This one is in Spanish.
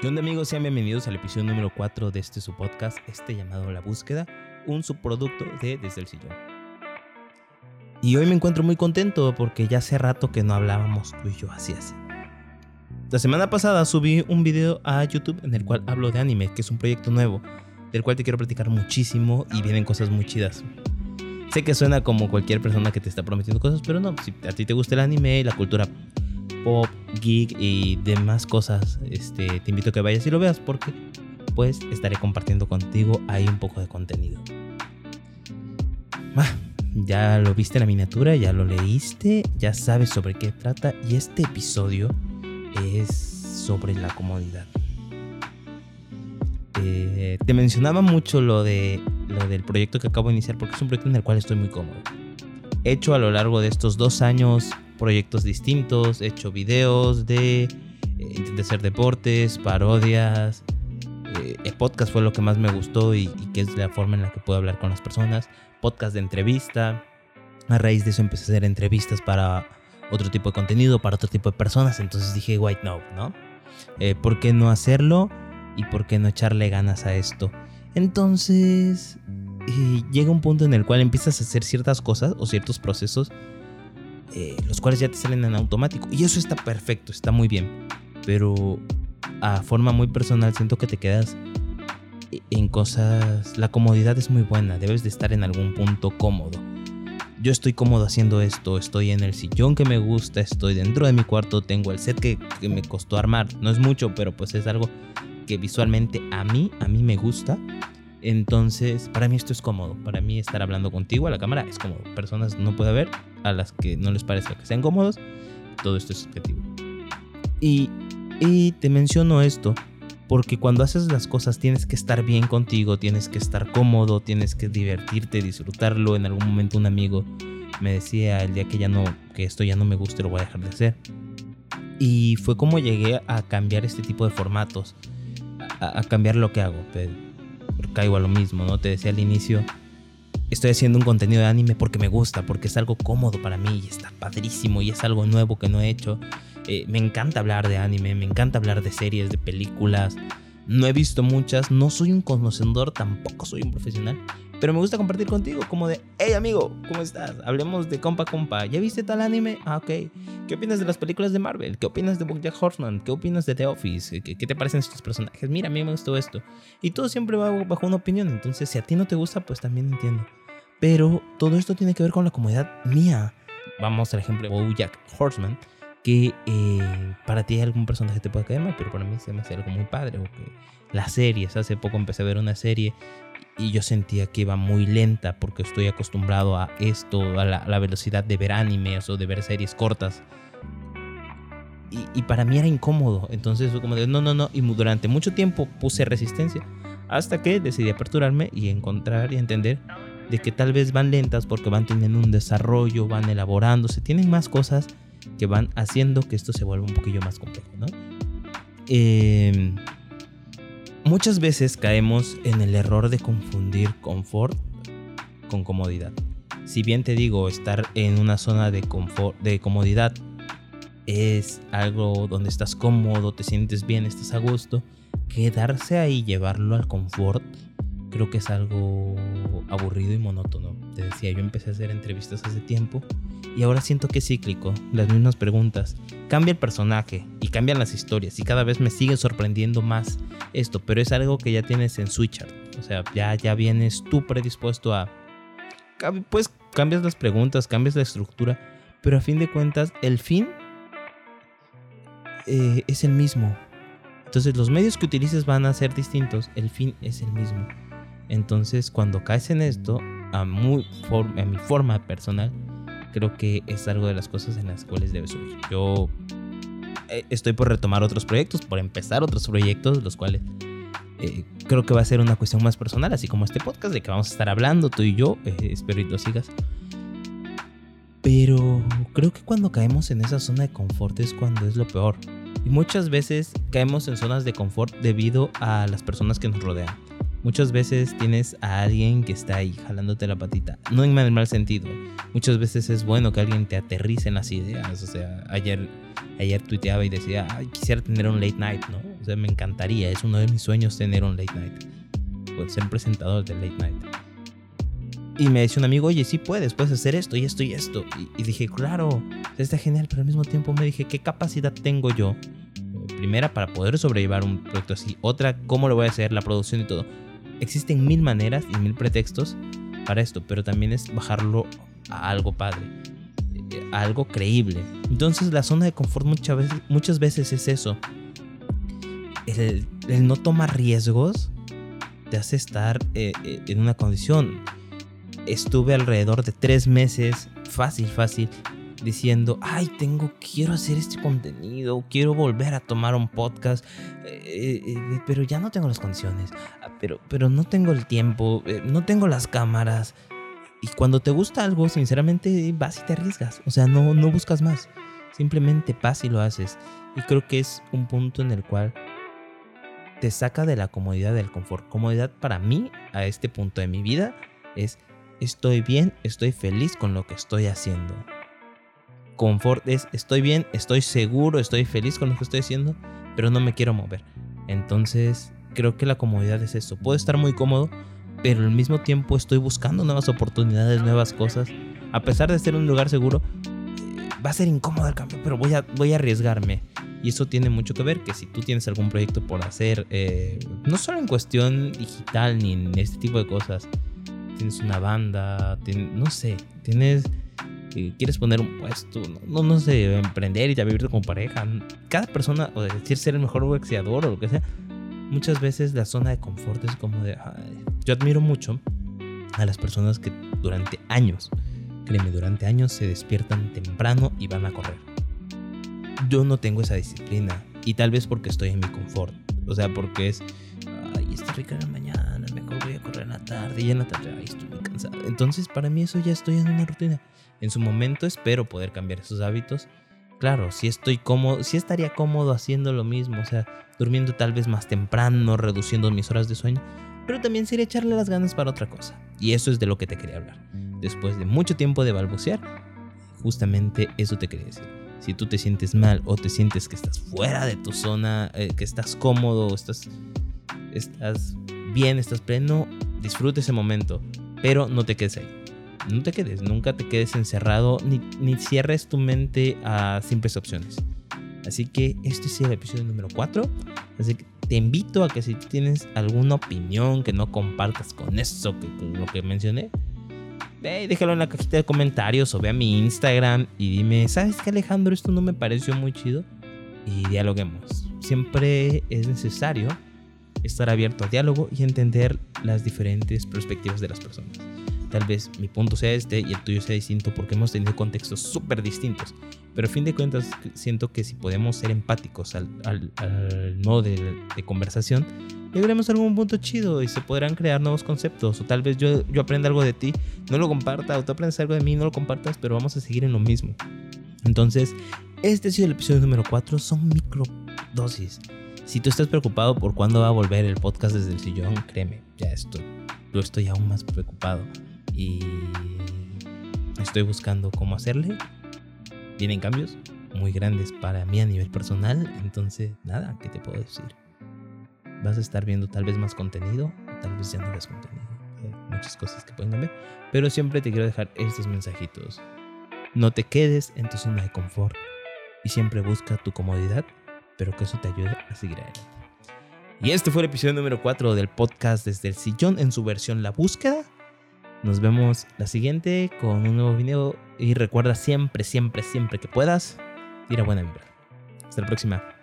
¿Qué onda amigos? Sean bienvenidos al episodio número 4 de este su podcast, este llamado La Búsqueda, un subproducto de Desde el Sillón. Y hoy me encuentro muy contento porque ya hace rato que no hablábamos tú y yo así así. La semana pasada subí un video a YouTube en el cual hablo de anime, que es un proyecto nuevo, del cual te quiero platicar muchísimo y vienen cosas muy chidas. Sé que suena como cualquier persona que te está prometiendo cosas, pero no, si a ti te gusta el anime la cultura pop, geek y demás cosas, este, te invito a que vayas y lo veas porque pues estaré compartiendo contigo ahí un poco de contenido. Ah, ya lo viste la miniatura, ya lo leíste, ya sabes sobre qué trata y este episodio es sobre la comodidad. Eh, te mencionaba mucho lo, de, lo del proyecto que acabo de iniciar porque es un proyecto en el cual estoy muy cómodo. He hecho a lo largo de estos dos años proyectos distintos, he hecho videos de, eh, de hacer deportes, parodias. Eh, el podcast fue lo que más me gustó y, que es la forma en la que puedo hablar con las personas. Podcast de entrevista. A raíz de eso empecé a hacer entrevistas para otro tipo de contenido, para otro tipo de personas. Entonces dije, white no, ¿no? Eh, ¿Por qué no hacerlo? ¿Y por qué no echarle ganas a esto? Entonces, llega un punto en el cual empiezas a hacer ciertas cosas o ciertos procesos eh, los cuales ya te salen en automático. Y eso está perfecto, está muy bien. Pero a forma muy personal siento que te quedas en cosas... La comodidad es muy buena, debes de estar en algún punto cómodo. Yo estoy cómodo haciendo esto, estoy en el sillón que me gusta, estoy dentro de mi cuarto, tengo el set que, me costó armar. No es mucho, pero pues es algo que visualmente a mí, a mí me gusta. Entonces, para mí esto es cómodo. Para mí estar hablando contigo a la cámara es cómodo. Personas no puede haber a las que no les parezca que sean cómodos. Todo esto es subjetivo. Y, y te menciono esto porque cuando haces las cosas tienes que estar bien contigo, tienes que estar cómodo, tienes que divertirte, disfrutarlo. En algún momento un amigo me decía el día que ya no, que esto ya no me guste, lo voy a dejar de hacer. Y fue como llegué a cambiar este tipo de formatos, a, cambiar lo que hago. Pero caigo a lo mismo, ¿no? Te decía al inicio, estoy haciendo un contenido de anime porque me gusta, porque es algo cómodo para mí y está padrísimo y es algo nuevo que no he hecho. Eh, me encanta hablar de anime, me encanta hablar de series, de películas. No he visto muchas, no soy un conocedor, tampoco soy un profesional, pero me gusta compartir contigo, como de, hey amigo, ¿cómo estás? Hablemos de compa compa. ¿Ya viste tal anime? Ah, ok. ¿Qué opinas de las películas de Marvel? ¿Qué opinas de BoJack Horseman? ¿Qué opinas de The Office? ¿Qué, te parecen estos personajes? Mira, a mí me gustó esto. Y todo siempre va bajo una opinión, entonces si a ti no te gusta, pues también entiendo. Pero todo esto tiene que ver con la comodidad mía. Vamos al ejemplo de BoJack Horseman que eh, para ti algún personaje te puede caer mal, pero para mí se me hace algo muy padre. Que las series, hace poco empecé a ver una serie y yo sentía que iba muy lenta porque estoy acostumbrado a esto, a la, velocidad de ver animes o de ver series cortas. Y, para mí era incómodo, entonces fue como de no, no, no, y durante mucho tiempo puse resistencia hasta que decidí aperturarme y encontrar y entender de que tal vez van lentas porque van teniendo un desarrollo, van elaborándose, tienen más cosas que van haciendo que esto se vuelva un poquillo más complejo, ¿no? Eh, Muchas veces caemos en el error de confundir confort con comodidad. Si bien te digo, estar en una zona de confort, de comodidad es algo donde estás cómodo, te sientes bien, estás a gusto, quedarse ahí, llevarlo al confort, creo que es algo aburrido y monótono. Te decía, yo empecé a hacer entrevistas hace tiempo y ahora siento que es cíclico, las mismas preguntas. Cambia el personaje y cambian las historias y cada vez me sigue sorprendiendo más esto, pero es algo que ya tienes en Switchart. O sea, ya, ya vienes tú predispuesto a... Pues cambias las preguntas, cambias la estructura, pero a fin de cuentas el fin eh, es el mismo. Entonces los medios que utilices van a ser distintos, el fin es el mismo. Entonces cuando caes en esto, a, muy a mi forma personal, creo que es algo de las cosas en las cuales debes subir. Yo eh, estoy por retomar otros proyectos, por empezar otros proyectos, los cuales eh, creo que va a ser una cuestión más personal, así como este podcast de que vamos a estar hablando tú y yo, eh, espero y lo sigas. Pero creo que cuando caemos en esa zona de confort es cuando es lo peor. Y muchas veces caemos en zonas de confort debido a las personas que nos rodean. Muchas veces tienes a alguien que está ahí jalándote la patita. No en mal sentido. Muchas veces es bueno que alguien te aterrice en las ideas. O sea, ayer, ayer tuiteaba y decía, Ay, quisiera tener un late night, ¿no? O sea, me encantaría. Es uno de mis sueños tener un late night. Pues ser presentador de late night. Y me decía un amigo, oye, sí puedes, puedes hacer esto y esto y esto. Y, dije, claro, está genial, pero al mismo tiempo me dije, ¿qué capacidad tengo yo? Primera, para poder sobrellevar un proyecto así. Otra, ¿cómo lo voy a hacer? La producción y todo. Existen mil maneras y mil pretextos para esto, pero también es bajarlo a algo padre, a algo creíble. Entonces la zona de confort muchas veces, muchas veces es eso. El, no tomar riesgos te hace estar eh, eh, en una condición estuve alrededor de tres meses, fácil, fácil, diciendo, ay, tengo, quiero hacer este contenido, quiero volver a tomar un podcast, eh, eh, pero ya no tengo las condiciones, ah, pero, pero no tengo el tiempo, eh, no tengo las cámaras. Y cuando te gusta algo, sinceramente vas y te arriesgas, o sea, no, no buscas más, simplemente vas y lo haces. Y creo que es un punto en el cual te saca de la comodidad del confort. Comodidad para mí, a este punto de mi vida, es estoy bien, estoy feliz con lo que estoy haciendo. Confort es estoy bien, estoy seguro, estoy feliz con lo que estoy haciendo, pero no me quiero mover. Entonces, creo que la comodidad es eso. Puedo estar muy cómodo, pero al mismo tiempo estoy buscando nuevas oportunidades, nuevas cosas. A pesar de ser un lugar seguro, eh, va a ser incómodo el cambio, pero voy a, voy a arriesgarme. Y eso tiene mucho que ver que si tú tienes algún proyecto por hacer, eh, no solo en cuestión digital ni en este tipo de cosas, tienes una banda, no sé, tienes quieres poner un puesto, no, no, sé, emprender y ya vivirte como pareja. Cada persona, o decir ser el mejor boxeador o lo que sea, muchas veces la zona de confort es como de... yo admiro mucho a las personas que durante años, créeme, durante años se despiertan temprano y van a correr. Yo no tengo esa disciplina y tal vez porque estoy en mi confort, o sea, porque es, ay, está rica la mañana voy a correr en la tarde y en la tarde, ay, estoy muy cansado. Entonces, para mí eso ya estoy en una rutina. En su momento espero poder cambiar esos hábitos. Claro, si estoy cómodo, si estaría cómodo haciendo lo mismo, o sea, durmiendo tal vez más temprano, reduciendo mis horas de sueño, pero también sería echarle las ganas para otra cosa. Y eso es de lo que te quería hablar. Después de mucho tiempo de balbucear, justamente eso te quería decir. Si tú te sientes mal o te sientes que estás fuera de tu zona, eh, que estás cómodo, estás, estás bien, estás pleno, disfruta ese momento, pero no te quedes ahí. No te quedes, nunca te quedes encerrado ni, ni cierres tu mente a simples opciones. Así que este es el episodio número 4. Así que te invito a que si tienes alguna opinión que no compartas con eso, que, con lo que mencioné, ve déjalo en la cajita de comentarios o ve a mi Instagram y dime, ¿sabes qué Alejandro? Esto no me pareció muy chido. Y dialoguemos. Siempre es necesario estar abierto al diálogo y entender las diferentes perspectivas de las personas. Tal vez mi punto sea este y el tuyo sea distinto porque hemos tenido contextos súper distintos. Pero a fin de cuentas siento que si podemos ser empáticos al, al, modo de, conversación, llegaremos a algún punto chido y se podrán crear nuevos conceptos. O tal vez yo, yo aprenda algo de ti, no lo comparta, o tú aprendes algo de mí, no lo compartas, pero vamos a seguir en lo mismo. Entonces, este ha sido el episodio número 4, son microdosis si tú estás preocupado por cuándo va a volver el podcast desde el sillón, créeme, ya estoy, yo estoy aún más preocupado y estoy buscando cómo hacerle. Vienen cambios muy grandes para mí a nivel personal, entonces nada, ¿qué te puedo decir? Vas a estar viendo tal vez más contenido, tal vez ya no ves contenido. Hay muchas cosas que pueden cambiar, pero siempre te quiero dejar estos mensajitos. No te quedes en tu zona de confort y siempre busca tu comodidad Espero que eso te ayude a seguir adelante. Y este fue el episodio número 4 del podcast desde el sillón en su versión La Búsqueda. Nos vemos la siguiente con un nuevo video y recuerda siempre, siempre, siempre que puedas, ir a buena vibra. Hasta la próxima.